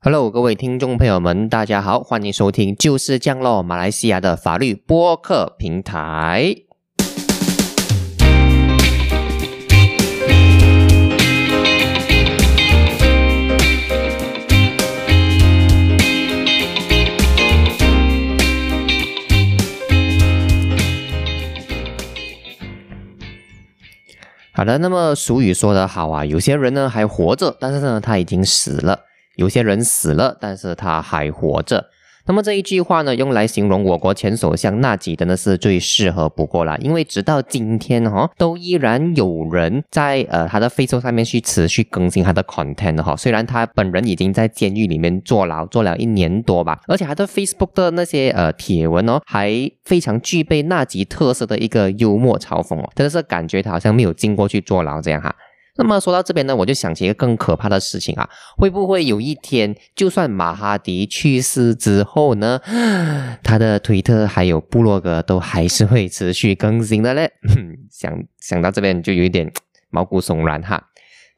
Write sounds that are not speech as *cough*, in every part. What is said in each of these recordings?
Hello，各位听众朋友们，大家好，欢迎收听就是降落马来西亚的法律播客平台。好的，那么俗语说得好啊，有些人呢还活着，但是呢他已经死了；有些人死了，但是他还活着。那么这一句话呢，用来形容我国前首相纳吉真的是最适合不过了，因为直到今天哈，都依然有人在呃他的 Facebook 上面去持续更新他的 content 哈。虽然他本人已经在监狱里面坐牢坐了一年多吧，而且他的 Facebook 的那些呃帖文哦，还非常具备纳吉特色的一个幽默嘲讽哦，真的是感觉他好像没有进过去坐牢这样哈。那么说到这边呢，我就想起一个更可怕的事情啊，会不会有一天，就算马哈迪去世之后呢，他的推特还有部落格都还是会持续更新的嘞？*laughs* 想想到这边就有一点毛骨悚然哈。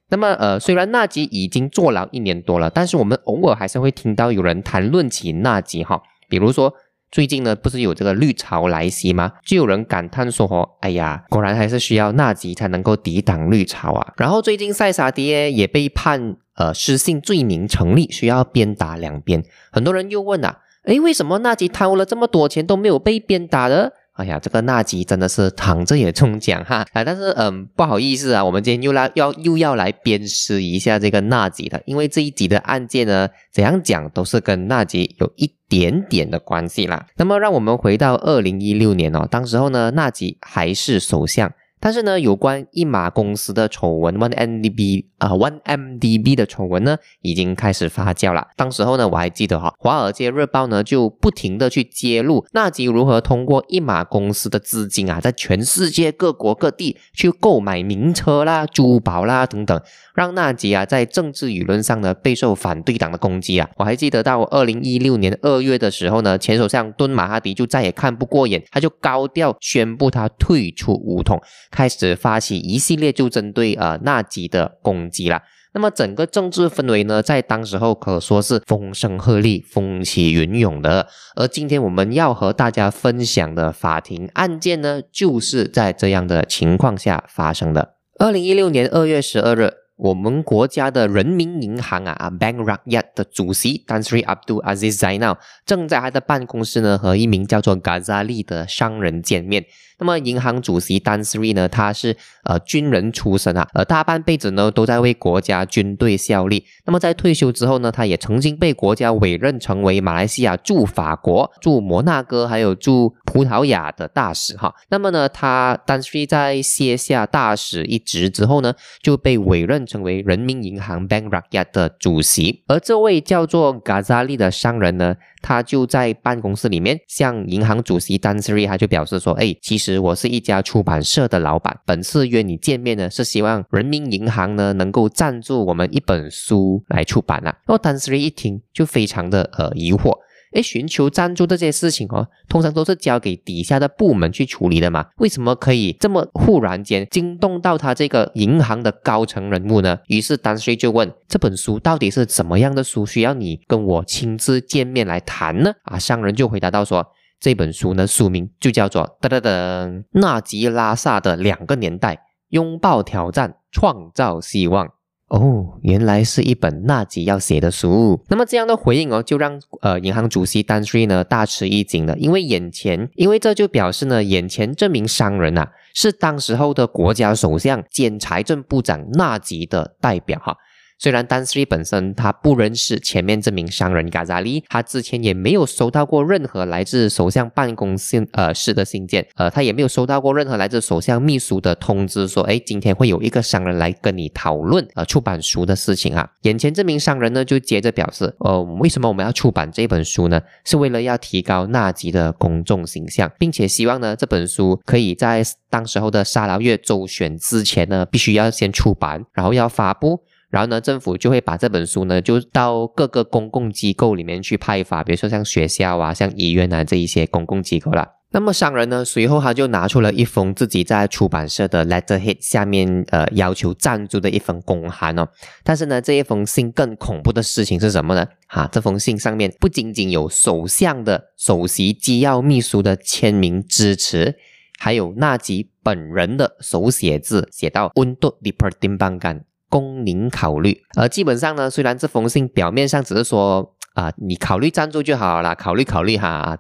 那么呃，虽然纳吉已经坐牢一年多了，但是我们偶尔还是会听到有人谈论起纳吉哈，比如说。最近呢，不是有这个绿潮来袭吗？就有人感叹说：“哎呀，果然还是需要纳吉才能够抵挡绿潮啊。”然后最近塞沙爹也被判呃失信罪名成立，需要鞭打两边。很多人又问啊：“诶，为什么纳吉贪污了这么多钱都没有被鞭打的？”哎呀，这个纳吉真的是躺着也中奖哈啊！*laughs* 但是嗯，不好意思啊，我们今天又来要又要来鞭尸一下这个纳吉的，因为这一集的案件呢，怎样讲都是跟纳吉有一点点的关系啦。那么，让我们回到二零一六年哦，当时候呢，纳吉还是首相。但是呢，有关一马公司的丑闻，One MDB 啊，One MDB 的丑闻呢，已经开始发酵了。当时候呢，我还记得哈，《华尔街日报》呢就不停的去揭露纳吉如何通过一马公司的资金啊，在全世界各国各地去购买名车啦、珠宝啦等等，让纳吉啊在政治舆论上呢备受反对党的攻击啊。我还记得到二零一六年二月的时候呢，前首相敦马哈迪就再也看不过眼，他就高调宣布他退出乌统。开始发起一系列就针对呃纳吉的攻击了。那么整个政治氛围呢，在当时候可说是风声鹤唳、风起云涌的。而今天我们要和大家分享的法庭案件呢，就是在这样的情况下发生的。二零一六年二月十二日。我们国家的人民银行啊，Bank Rakyat 的主席 Dansri Abdul Aziz Zainal 正在他的办公室呢，和一名叫做 Gazali 的商人见面。那么，银行主席 Dansri 呢，他是呃军人出身啊，呃大半辈子呢都在为国家军队效力。那么在退休之后呢，他也曾经被国家委任成为马来西亚驻法国、驻摩纳哥还有驻葡萄牙的大使哈。那么呢，他 Dansri 在卸下大使一职之后呢，就被委任。成为人民银行 Bank Rakyat 的主席，而这位叫做 Ghazali 的商人呢，他就在办公室里面向银行主席 Dan Sri，他就表示说：“哎，其实我是一家出版社的老板，本次约你见面呢，是希望人民银行呢能够赞助我们一本书来出版啊。”然后 Dan Sri 一听就非常的呃疑惑。哎，寻求赞助这件事情哦，通常都是交给底下的部门去处理的嘛。为什么可以这么忽然间惊动到他这个银行的高层人物呢？于是丹瑞就问：这本书到底是怎么样的书，需要你跟我亲自见面来谈呢？啊，商人就回答到说：这本书呢，书名就叫做《噔噔噔纳吉拉萨的两个年代：拥抱挑战，创造希望》。哦，原来是一本纳吉要写的书。那么这样的回应哦，就让呃银行主席丹瑞呢大吃一惊了，因为眼前，因为这就表示呢，眼前这名商人呐，是当时候的国家首相兼财政部长纳吉的代表哈。虽然丹斯利本身他不认识前面这名商人嘎扎利，他之前也没有收到过任何来自首相办公信呃室的信件，呃，他也没有收到过任何来自首相秘书的通知，说哎，今天会有一个商人来跟你讨论呃出版书的事情啊。眼前这名商人呢，就接着表示，呃，为什么我们要出版这本书呢？是为了要提高纳吉的公众形象，并且希望呢这本书可以在当时候的沙劳越州选之前呢，必须要先出版，然后要发布。然后呢，政府就会把这本书呢，就到各个公共机构里面去派发，比如说像学校啊、像医院啊这一些公共机构了。那么商人呢，随后他就拿出了一封自己在出版社的 letterhead 下面呃要求赞助的一封公函哦。但是呢，这一封信更恐怖的事情是什么呢？哈，这封信上面不仅仅有首相的首席机要秘书的签名支持，还有纳吉本人的手写字，写到 “Undo d e p a r t i m b a n g a n 供您考虑。而基本上呢，虽然这封信表面上只是说啊，你考虑赞助就好了，考虑考虑哈啊。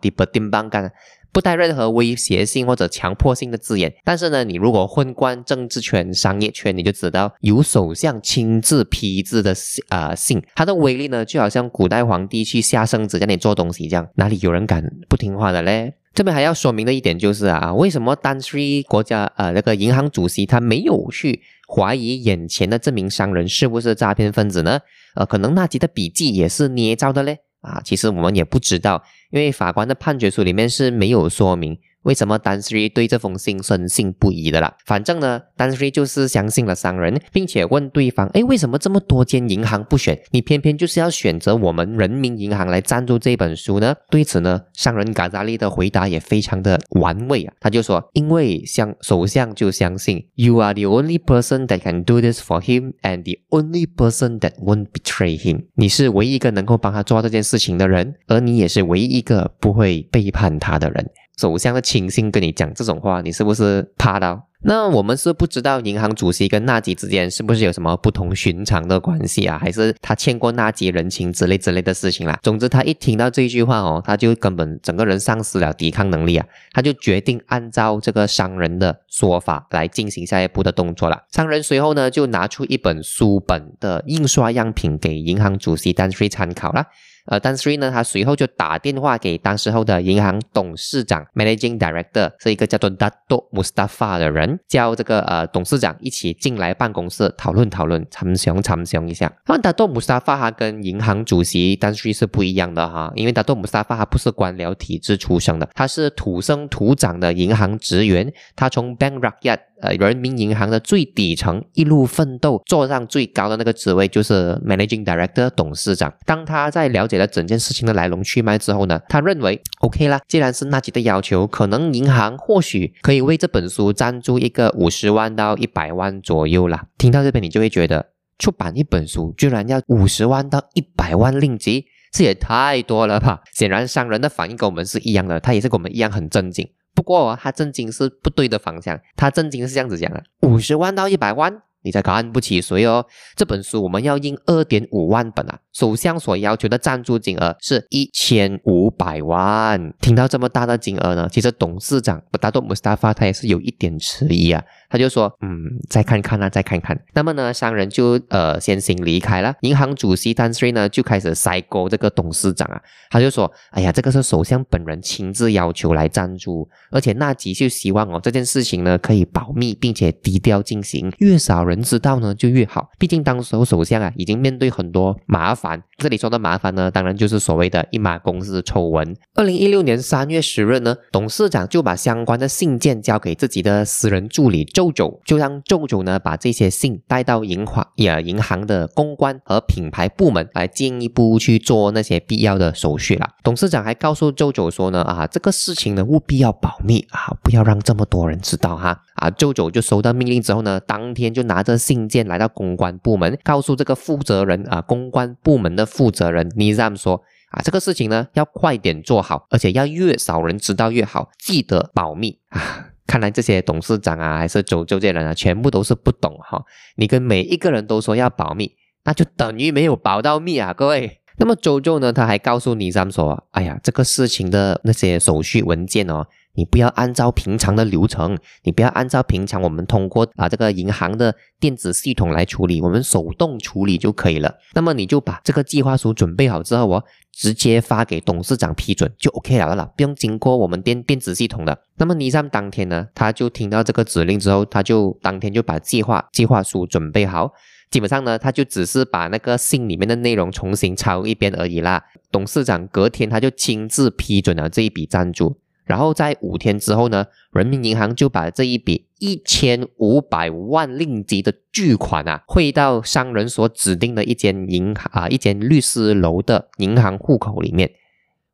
不带任何威胁性或者强迫性的字眼，但是呢，你如果混贯政治圈、商业圈，你就知道由首相亲自批字的啊信，它的威力呢，就好像古代皇帝去下圣旨叫你做东西这样，哪里有人敢不听话的嘞？这边还要说明的一点就是啊，为什么丹斯里国家呃那个银行主席他没有去怀疑眼前的这名商人是不是诈骗分子呢？呃，可能那吉的笔记也是捏造的嘞？啊，其实我们也不知道，因为法官的判决书里面是没有说明。为什么丹斯瑞对这封信深信不疑的啦？反正呢，丹斯瑞就是相信了商人，并且问对方：哎，为什么这么多间银行不选，你偏偏就是要选择我们人民银行来赞助这本书呢？对此呢，商人嘎扎利的回答也非常的玩味啊，他就说：因为相首相就相信，You are the only person that can do this for him and the only person that won't betray him。你是唯一一个能够帮他做这件事情的人，而你也是唯一一个不会背叛他的人。首相的亲信跟你讲这种话，你是不是怕到？那我们是不知道银行主席跟纳吉之间是不是有什么不同寻常的关系啊？还是他欠过纳吉人情之类之类的事情啦？总之，他一听到这句话哦，他就根本整个人丧失了抵抗能力啊！他就决定按照这个商人的说法来进行下一步的动作了。商人随后呢，就拿出一本书本的印刷样品给银行主席丹瑞参考了。呃，丹斯瑞呢，他随后就打电话给当时候的银行董事长 （Managing Director） 是一个叫做 Dato Mustafa 的人，叫这个呃董事长一起进来办公室讨论讨论，参详参详一下。那 Dato Mustafa 他跟银行主席丹斯瑞是不一样的哈，因为 Dato Mustafa 他不是官僚体制出生的，他是土生土长的银行职员，他从 Bank Rakyat。呃，人民银行的最底层一路奋斗，坐上最高的那个职位就是 Managing Director 董事长。当他在了解了整件事情的来龙去脉之后呢，他认为 OK 啦，既然是纳吉的要求，可能银行或许可以为这本书赞助一个五十万到一百万左右啦。听到这边，你就会觉得出版一本书居然要五十万到一百万令吉，这也太多了吧？显然商人的反应跟我们是一样的，他也是跟我们一样很震惊。不过他震惊是不对的方向，他震惊是这样子讲的：五十万到一百万，你才看不起谁哦？这本书我们要印二点五万本啊！首相所要求的赞助金额是一千五百万。听到这么大的金额呢，其实董事长达多姆斯塔法他也是有一点迟疑啊。他就说，嗯，再看看啊，再看看。那么呢，商人就呃先行离开了。银行主席丹斯瑞呢就开始塞沟这个董事长啊，他就说，哎呀，这个是首相本人亲自要求来赞助，而且纳吉就希望哦这件事情呢可以保密，并且低调进行，越少人知道呢就越好。毕竟当时候首相啊已经面对很多麻烦，这里说的麻烦呢，当然就是所谓的一马公司丑闻。二零一六年三月十日呢，董事长就把相关的信件交给自己的私人助理。舅舅就让舅舅呢把这些信带到银行也银行的公关和品牌部门来进一步去做那些必要的手续了。董事长还告诉舅舅说呢啊这个事情呢务必要保密啊不要让这么多人知道哈啊舅舅就收到命令之后呢当天就拿着信件来到公关部门告诉这个负责人啊公关部门的负责人 Nizam 说啊这个事情呢要快点做好而且要越少人知道越好记得保密啊。*laughs* 看来这些董事长啊，还是周周这人啊，全部都是不懂哈。你跟每一个人都说要保密，那就等于没有保到密啊，各位。那么周周呢，他还告诉尼桑说：“哎呀，这个事情的那些手续文件哦。”你不要按照平常的流程，你不要按照平常我们通过啊这个银行的电子系统来处理，我们手动处理就可以了。那么你就把这个计划书准备好之后哦，直接发给董事长批准就 OK 了了，不用经过我们电电子系统的。那么尼桑当天呢，他就听到这个指令之后，他就当天就把计划计划书准备好，基本上呢，他就只是把那个信里面的内容重新抄一遍而已啦。董事长隔天他就亲自批准了这一笔赞助。然后在五天之后呢，人民银行就把这一笔一千五百万令吉的巨款啊汇到商人所指定的一间银行啊一间律师楼的银行户口里面。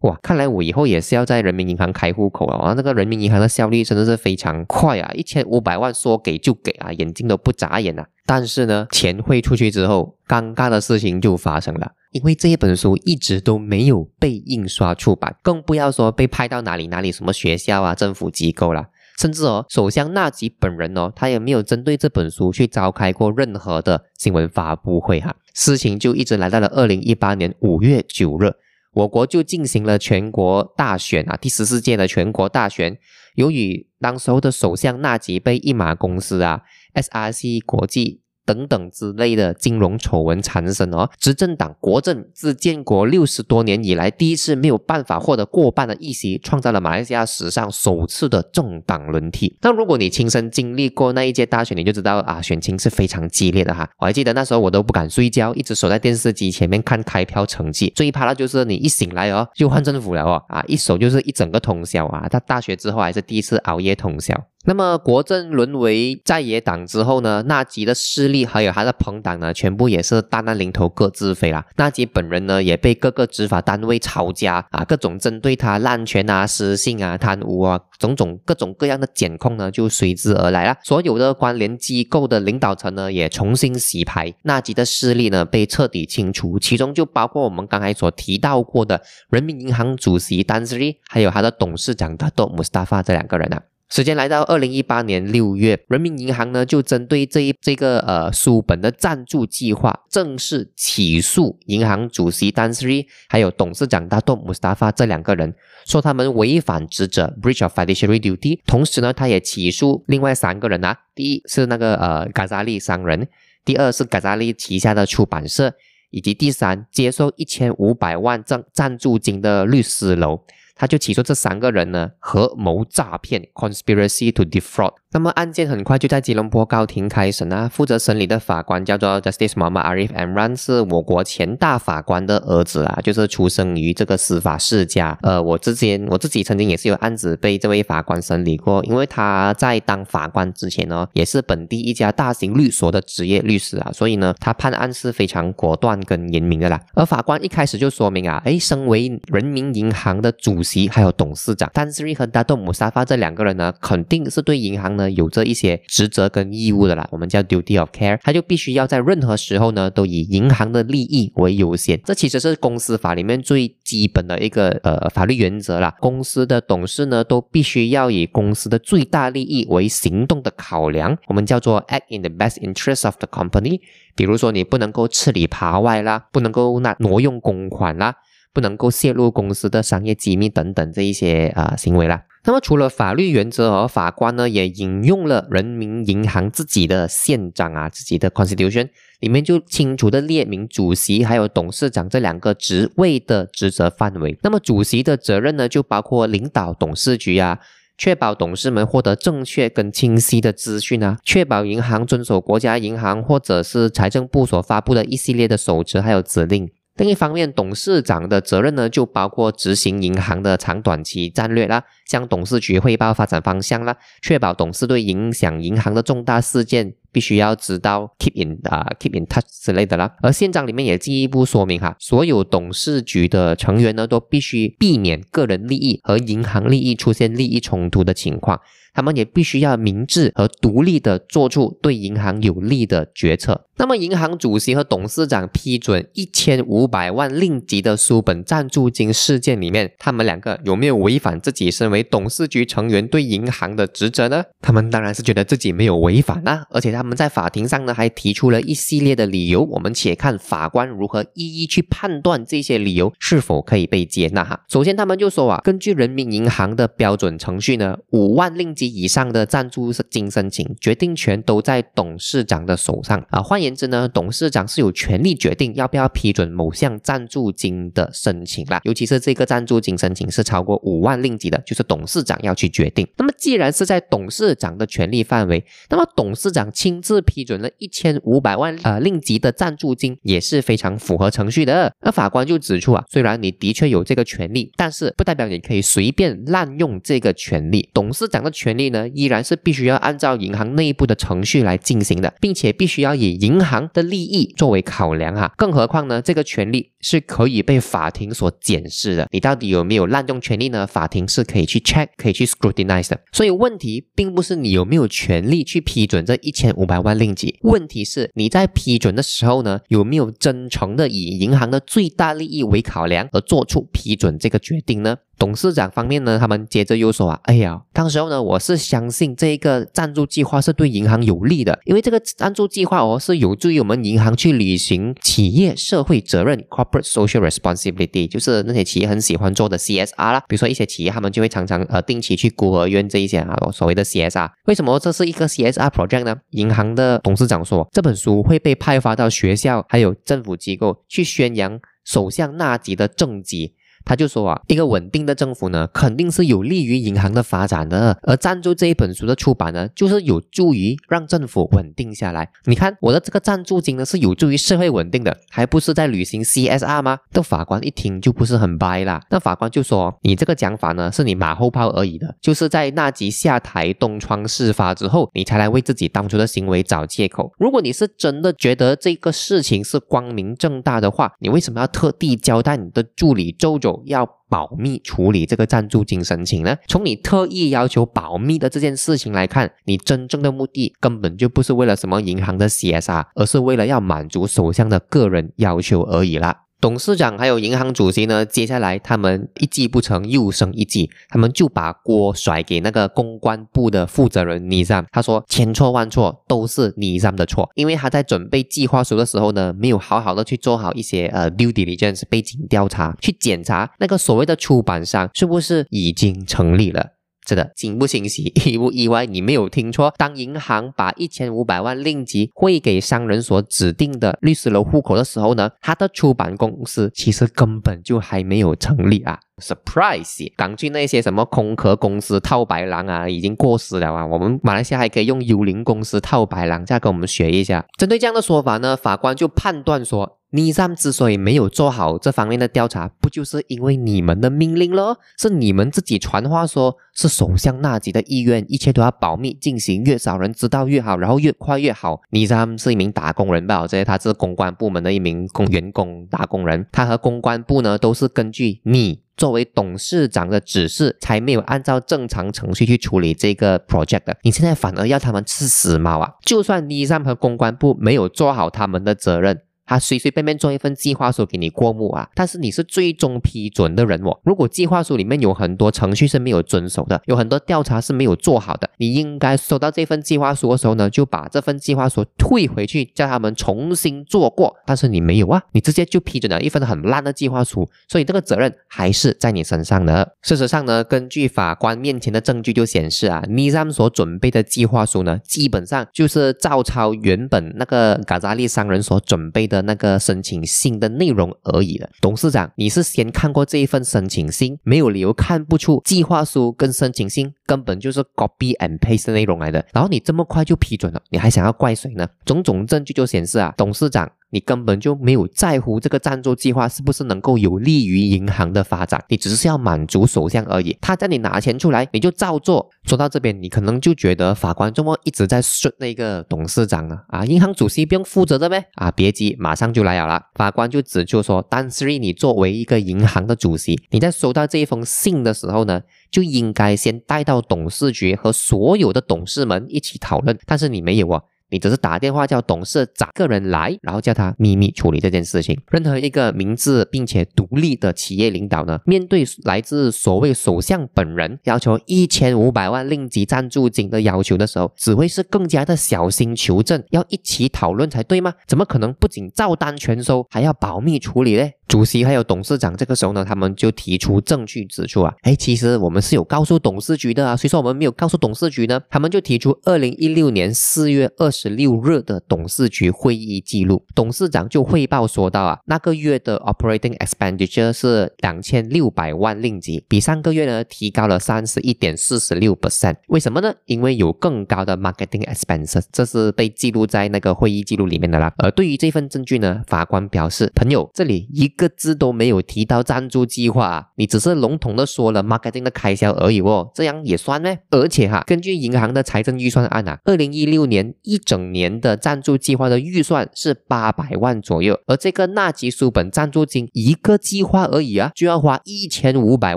哇，看来我以后也是要在人民银行开户口了啊！那个人民银行的效率真的是非常快啊，一千五百万说给就给啊，眼睛都不眨眼啊。但是呢，钱汇出去之后，尴尬的事情就发生了，因为这一本书一直都没有被印刷出版，更不要说被派到哪里哪里什么学校啊、政府机构了。甚至哦，首相纳吉本人哦，他也没有针对这本书去召开过任何的新闻发布会哈。事情就一直来到了二零一八年五月九日，我国就进行了全国大选啊，第十四届的全国大选。由于当时候的首相纳吉被一马公司啊，SRC 国际。等等之类的金融丑闻缠身哦，执政党国政自建国六十多年以来第一次没有办法获得过半的议席，创造了马来西亚史上首次的政党轮替。那如果你亲身经历过那一届大选，你就知道啊，选情是非常激烈的哈。我还记得那时候我都不敢睡觉，一直守在电视机前面看开票成绩。最怕的就是你一醒来哦，就换政府了哦，啊，一守就是一整个通宵啊。他大学之后还是第一次熬夜通宵。那么国政沦为在野党之后呢，纳吉的势力还有他的朋党呢，全部也是大难临头各自飞了。纳吉本人呢，也被各个执法单位抄家啊，各种针对他滥权啊、失信啊、贪污啊，种种各种各样的检控呢，就随之而来了。所有的关联机构的领导层呢，也重新洗牌，纳吉的势力呢，被彻底清除，其中就包括我们刚才所提到过的人民银行主席丹斯里，还有他的董事长达多姆斯塔法这两个人啊。时间来到二零一八年六月，人民银行呢就针对这一这个呃书本的赞助计划，正式起诉银行主席丹斯里还有董事长大多姆斯塔法这两个人，说他们违反职责 （breach of fiduciary duty）。同时呢，他也起诉另外三个人啊，第一是那个呃嘎扎利商人，第二是嘎扎利旗下的出版社，以及第三接受一千五百万赞赞助金的律师楼。他就起诉这三个人呢，合谋诈骗 （conspiracy to defraud）。那么案件很快就在吉隆坡高庭开审啊。负责审理的法官叫做 Justice Mama Arif Amran，是我国前大法官的儿子啊，就是出生于这个司法世家。呃，我之前我自己曾经也是有案子被这位法官审理过，因为他在当法官之前呢，也是本地一家大型律所的职业律师啊，所以呢，他判案是非常果断跟严明的啦。而法官一开始就说明啊，哎，身为人民银行的主席还有董事长，丹斯瑞和达多姆沙发这两个人呢，肯定是对银行呢有着一些职责跟义务的啦，我们叫 duty of care，他就必须要在任何时候呢都以银行的利益为优先。这其实是公司法里面最基本的一个呃法律原则啦。公司的董事呢都必须要以公司的最大利益为行动的考量，我们叫做 act in the best interest of the company。比如说你不能够吃里扒外啦，不能够那挪用公款啦。不能够泄露公司的商业机密等等这一些啊行为啦。那么除了法律原则，而法官呢也引用了人民银行自己的宪章啊，自己的 constitution 里面就清楚的列明主席还有董事长这两个职位的职责范围。那么主席的责任呢，就包括领导董事局啊，确保董事们获得正确跟清晰的资讯啊，确保银行遵守国家银行或者是财政部所发布的一系列的守则还有指令。另一方面，董事长的责任呢，就包括执行银行的长短期战略啦，向董事局汇报发展方向啦，确保董事对影响银行的重大事件必须要知道，keep in 啊，keep in touch 之类的啦。而宪章里面也进一步说明哈，所有董事局的成员呢，都必须避免个人利益和银行利益出现利益冲突的情况。他们也必须要明智和独立的做出对银行有利的决策。那么，银行主席和董事长批准一千五百万令吉的书本赞助金事件里面，他们两个有没有违反自己身为董事局成员对银行的职责呢？他们当然是觉得自己没有违反啊，而且他们在法庭上呢还提出了一系列的理由。我们且看法官如何一一去判断这些理由是否可以被接纳哈。首先，他们就说啊，根据人民银行的标准程序呢，五万令吉。以上的赞助金申请决定权都在董事长的手上啊。换言之呢，董事长是有权利决定要不要批准某项赞助金的申请啦。尤其是这个赞助金申请是超过五万令吉的，就是董事长要去决定。那么既然是在董事长的权力范围，那么董事长亲自批准了一千五百万呃令吉的赞助金也是非常符合程序的。那法官就指出啊，虽然你的确有这个权利，但是不代表你可以随便滥用这个权利。董事长的权利呢，依然是必须要按照银行内部的程序来进行的，并且必须要以银行的利益作为考量啊。更何况呢，这个权利是可以被法庭所检视的。你到底有没有滥用权利呢？法庭是可以去 check，可以去 scrutinize 的。所以问题并不是你有没有权利去批准这一千五百万令吉，问题是你在批准的时候呢，有没有真诚的以银行的最大利益为考量而做出批准这个决定呢？董事长方面呢，他们接着又说啊，哎呀，当时候呢，我是相信这个赞助计划是对银行有利的，因为这个赞助计划哦是有助于我们银行去履行企业社会责任 （corporate social responsibility），就是那些企业很喜欢做的 CSR 啦。比如说一些企业他们就会常常呃定期去孤儿院这一些啊，所谓的 CSR。为什么这是一个 CSR project 呢？银行的董事长说，这本书会被派发到学校还有政府机构去宣扬首相纳吉的政绩。他就说啊，一个稳定的政府呢，肯定是有利于银行的发展的。而赞助这一本书的出版呢，就是有助于让政府稳定下来。你看我的这个赞助金呢，是有助于社会稳定的，还不是在履行 CSR 吗？这法官一听就不是很掰啦。那法官就说，你这个讲法呢，是你马后炮而已的，就是在纳吉下台东窗事发之后，你才来为自己当初的行为找借口。如果你是真的觉得这个事情是光明正大的话，你为什么要特地交代你的助理周周？要保密处理这个赞助金申请呢？从你特意要求保密的这件事情来看，你真正的目的根本就不是为了什么银行的 CSR，而是为了要满足首相的个人要求而已了。董事长还有银行主席呢，接下来他们一计不成又生一计，他们就把锅甩给那个公关部的负责人尼桑。他说千错万错都是尼桑的错，因为他在准备计划书的时候呢，没有好好的去做好一些呃 due diligence 背景调查，去检查那个所谓的出版商是不是已经成立了。真的惊不惊喜，意不 *laughs* 意外？你没有听错。当银行把一千五百万令吉汇给商人所指定的律师楼户口的时候呢，他的出版公司其实根本就还没有成立啊！Surprise！港剧那些什么空壳公司套白狼啊，已经过时了啊。我们马来西亚还可以用幽灵公司套白狼，再跟我们学一下。针对这样的说法呢，法官就判断说。尼桑之所以没有做好这方面的调查，不就是因为你们的命令了？是你们自己传话说，是首相纳吉的意愿，一切都要保密进行，越少人知道越好，然后越快越好。尼桑是一名打工人吧？这些他是公关部门的一名工员工打工人，他和公关部呢都是根据你作为董事长的指示，才没有按照正常程序去处理这个 project 的。你现在反而要他们吃死猫啊！就算尼桑和公关部没有做好他们的责任。他随随便便做一份计划书给你过目啊，但是你是最终批准的人哦。如果计划书里面有很多程序是没有遵守的，有很多调查是没有做好的，你应该收到这份计划书的时候呢，就把这份计划书退回去，叫他们重新做过。但是你没有啊，你直接就批准了一份很烂的计划书，所以这个责任还是在你身上的。事实上呢，根据法官面前的证据就显示啊，尼桑所准备的计划书呢，基本上就是照抄原本那个嘎扎利商人所准备的。的那个申请信的内容而已了，董事长，你是先看过这一份申请信，没有理由看不出计划书跟申请信根本就是 copy and paste 的内容来的，然后你这么快就批准了，你还想要怪谁呢？种种证据就显示啊，董事长。你根本就没有在乎这个赞助计划是不是能够有利于银行的发展，你只是要满足首相而已。他叫你拿钱出来，你就照做。说到这边，你可能就觉得法官这么一直在说那个董事长呢？啊，银行主席不用负责的呗？啊，别急，马上就来了。法官就指出说，但是你作为一个银行的主席，你在收到这一封信的时候呢，就应该先带到董事局和所有的董事们一起讨论，但是你没有啊。你只是打电话叫董事长个人来，然后叫他秘密处理这件事情。任何一个明智并且独立的企业领导呢，面对来自所谓首相本人要求一千五百万令吉赞助金的要求的时候，只会是更加的小心求证，要一起讨论才对吗？怎么可能不仅照单全收，还要保密处理呢？主席还有董事长这个时候呢，他们就提出证据指出啊，哎，其实我们是有告诉董事局的啊，所以说我们没有告诉董事局呢，他们就提出二零一六年四月二。十六日的董事局会议记录，董事长就汇报说到啊，那个月的 operating expenditure 是两千六百万令吉，比上个月呢提高了三十一点四十六 percent。为什么呢？因为有更高的 marketing expenses，这是被记录在那个会议记录里面的啦。而对于这份证据呢，法官表示，朋友这里一个字都没有提到赞助计划，啊你只是笼统的说了 marketing 的开销而已哦，这样也算呢？而且哈，根据银行的财政预算案啊，二零一六年一整年的赞助计划的预算是八百万左右，而这个纳吉书本赞助金一个计划而已啊，就要花一千五百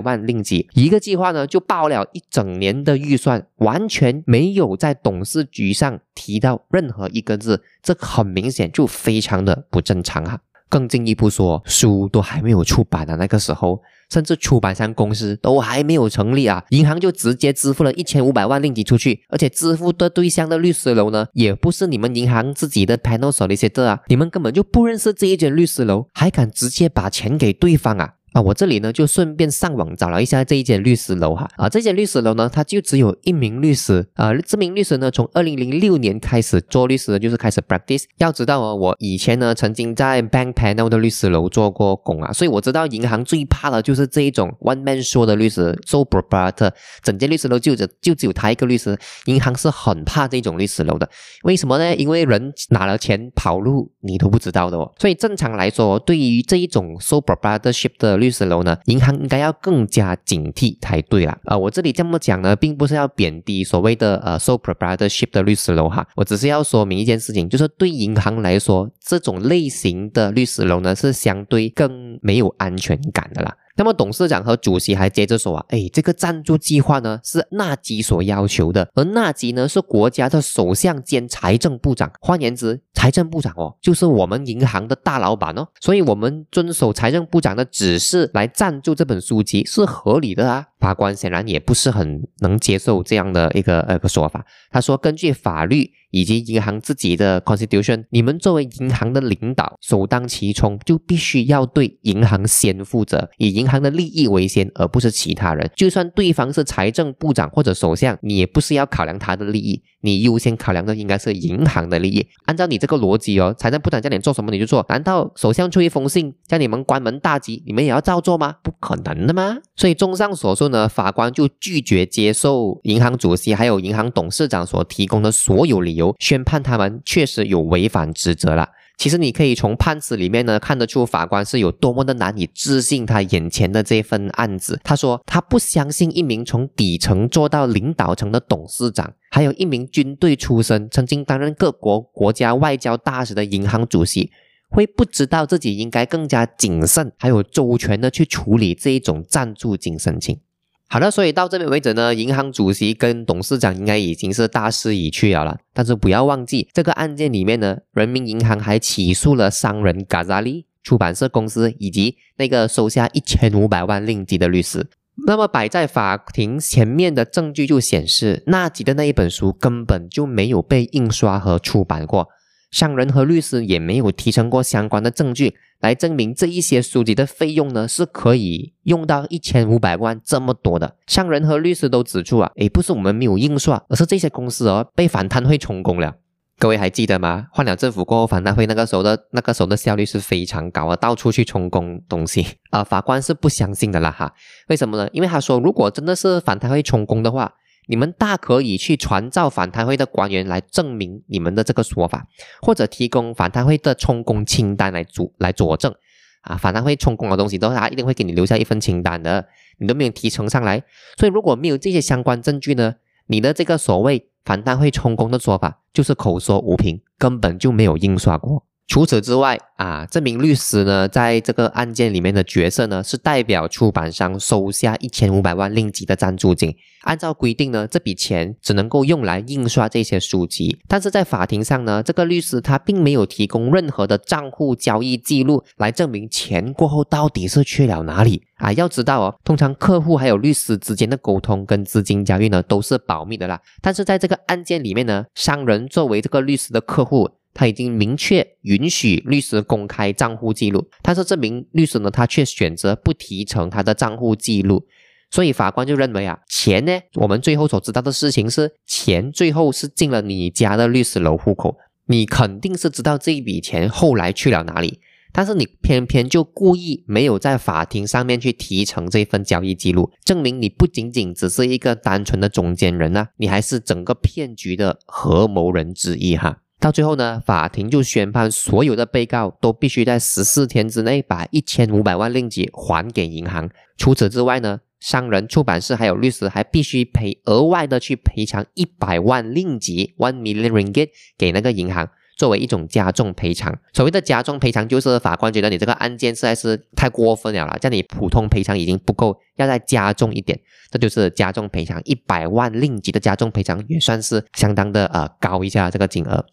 万令吉，一个计划呢就爆了一整年的预算，完全没有在董事局上提到任何一个字，这很明显就非常的不正常啊。更进一步说，书都还没有出版的那个时候，甚至出版商公司都还没有成立啊，银行就直接支付了一千五百万令吉出去，而且支付的对象的律师楼呢，也不是你们银行自己的 panel solicitor 啊，你们根本就不认识这一间律师楼，还敢直接把钱给对方啊？啊，我这里呢就顺便上网找了一下这一间律师楼哈，啊，这间律师楼呢，它就只有一名律师，啊，这名律师呢从二零零六年开始做律师，就是开始 practice。要知道哦，我以前呢曾经在 bank panel 的律师楼做过工啊，所以我知道银行最怕的就是这一种 one man show 的律师，sole proprietor，整间律师楼就只就只有他一个律师，银行是很怕这种律师楼的。为什么呢？因为人拿了钱跑路，你都不知道的哦。所以正常来说，对于这一种 sole proprietorship 的律师楼呢，银行应该要更加警惕才对啦。呃，我这里这么讲呢，并不是要贬低所谓的呃 sole proprietorship 的律师楼哈，我只是要说明一件事情，就是对银行来说，这种类型的律师楼呢，是相对更没有安全感的啦。那么董事长和主席还接着说啊，哎，这个赞助计划呢是纳吉所要求的，而纳吉呢是国家的首相兼财政部长，换言之，财政部长哦就是我们银行的大老板哦，所以我们遵守财政部长的指示来赞助这本书籍是合理的啊。法官显然也不是很能接受这样的一个呃个说法，他说根据法律。以及银行自己的 constitution，你们作为银行的领导，首当其冲就必须要对银行先负责，以银行的利益为先，而不是其他人。就算对方是财政部长或者首相，你也不是要考量他的利益，你优先考量的应该是银行的利益。按照你这个逻辑哦，财政部长叫你做什么你就做，难道首相出一封信叫你们关门大吉，你们也要照做吗？不可能的吗？所以综上所述呢，法官就拒绝接受银行主席还有银行董事长所提供的所有理由。宣判他们确实有违反职责了。其实你可以从判词里面呢看得出法官是有多么的难以置信他眼前的这份案子。他说他不相信一名从底层做到领导层的董事长，还有一名军队出身、曾经担任各国国家外交大使的银行主席，会不知道自己应该更加谨慎还有周全的去处理这一种赞助金申请。好的，所以到这边为止呢，银行主席跟董事长应该已经是大势已去了了。但是不要忘记，这个案件里面呢，人民银行还起诉了商人嘎扎利出版社公司以及那个收下一千五百万令吉的律师。那么摆在法庭前面的证据就显示，纳吉的那一本书根本就没有被印刷和出版过，商人和律师也没有提成过相关的证据。来证明这一些书籍的费用呢，是可以用到一千五百万这么多的。商人和律师都指出啊，诶，不是我们没有印刷，而是这些公司哦被反贪会充公了。各位还记得吗？换了政府过后，反贪会那个时候的那个时候的效率是非常高啊，到处去充公东西啊。法官是不相信的啦哈，为什么呢？因为他说，如果真的是反贪会充公的话。你们大可以去传召反贪会的官员来证明你们的这个说法，或者提供反贪会的充公清单来佐来佐证。啊，反贪会充公的东西，都他一定会给你留下一份清单的，你都没有提呈上来。所以如果没有这些相关证据呢，你的这个所谓反贪会充公的说法就是口说无凭，根本就没有印刷过。除此之外啊，这名律师呢，在这个案件里面的角色呢，是代表出版商收下一千五百万令吉的赞助金。按照规定呢，这笔钱只能够用来印刷这些书籍。但是在法庭上呢，这个律师他并没有提供任何的账户交易记录来证明钱过后到底是去了哪里啊。要知道哦，通常客户还有律师之间的沟通跟资金交易呢，都是保密的啦。但是在这个案件里面呢，商人作为这个律师的客户。他已经明确允许律师公开账户记录，但是这名律师呢，他却选择不提成他的账户记录，所以法官就认为啊，钱呢，我们最后所知道的事情是，钱最后是进了你家的律师楼户口，你肯定是知道这一笔钱后来去了哪里。但是你偏偏就故意没有在法庭上面去提成这份交易记录，证明你不仅仅只是一个单纯的中间人啊，你还是整个骗局的合谋人之一哈。到最后呢，法庭就宣判所有的被告都必须在十四天之内把一千五百万令吉还给银行。除此之外呢，商人、出版社还有律师还必须赔额外的去赔偿一百万令吉 （one million ringgit） 给那个银行。作为一种加重赔偿，所谓的加重赔偿就是法官觉得你这个案件实在是太过分了了，叫你普通赔偿已经不够，要再加重一点，这就是加重赔偿一百万令吉的加重赔偿，也算是相当的呃高一下这个金额。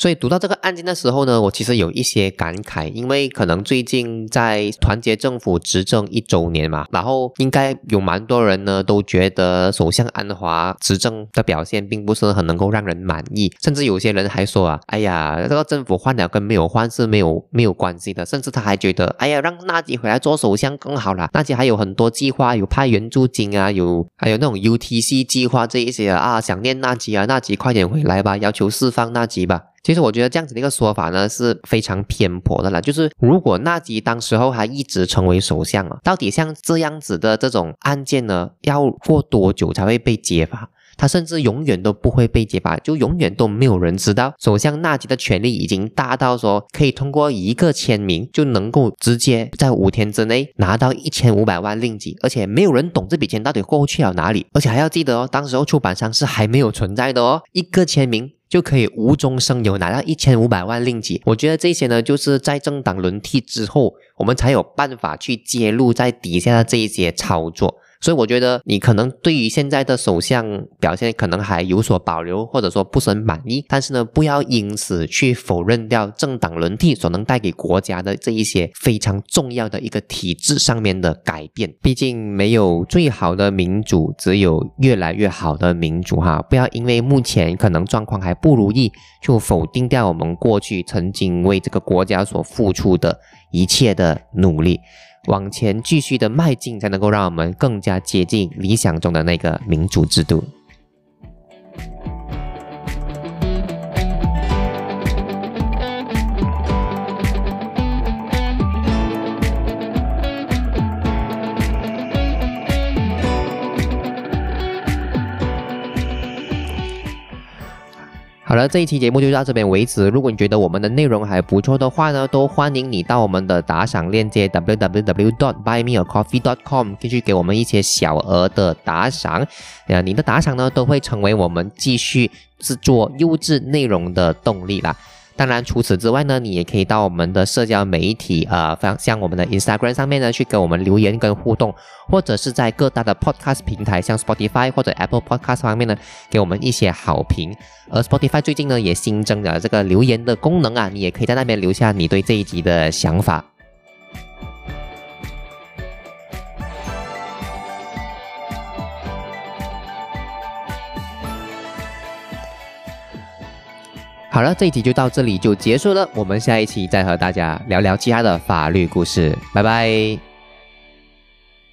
所以读到这个案件的时候呢，我其实有一些感慨，因为可能最近在团结政府执政一周年嘛，然后应该有蛮多人呢都觉得首相安华执政的表现并不是很能够让人满意，甚至有些人还说啊，哎呀，这个政府换了跟没有换是没有没有关系的，甚至他还觉得，哎呀，让纳吉回来做首相更好了，纳吉还有很多计划，有派援助金啊，有还有那种 UTC 计划这一些啊，想念纳吉啊，纳吉快点回来吧，要求释放纳吉吧。其实我觉得这样子的一个说法呢是非常偏颇的了。就是如果纳吉当时候还一直成为首相啊，到底像这样子的这种案件呢，要过多久才会被揭发？他甚至永远都不会被揭发，就永远都没有人知道首相纳吉的权力已经大到说可以通过一个签名就能够直接在五天之内拿到一千五百万令吉，而且没有人懂这笔钱到底过去了哪里，而且还要记得哦，当时候出版商是还没有存在的哦，一个签名。就可以无中生有拿到一千五百万令吉，我觉得这些呢，就是在政党轮替之后，我们才有办法去揭露在底下的这一些操作。所以我觉得你可能对于现在的首相表现可能还有所保留，或者说不是很满意。但是呢，不要因此去否认掉政党轮替所能带给国家的这一些非常重要的一个体制上面的改变。毕竟没有最好的民主，只有越来越好的民主哈！不要因为目前可能状况还不如意，就否定掉我们过去曾经为这个国家所付出的一切的努力。往前继续的迈进，才能够让我们更加接近理想中的那个民主制度。好了，这一期节目就到这边为止。如果你觉得我们的内容还不错的话呢，都欢迎你到我们的打赏链接 www.dot.buymeacoffee.dot.com 继续给我们一些小额的打赏。呃，你的打赏呢，都会成为我们继续制作优质内容的动力啦。当然，除此之外呢，你也可以到我们的社交媒体，呃，像我们的 Instagram 上面呢，去给我们留言跟互动，或者是在各大的 Podcast 平台，像 Spotify 或者 Apple Podcast 方面呢，给我们一些好评。而 Spotify 最近呢，也新增了这个留言的功能啊，你也可以在那边留下你对这一集的想法。好了，这一集就到这里就结束了。我们下一期再和大家聊聊其他的法律故事。拜拜。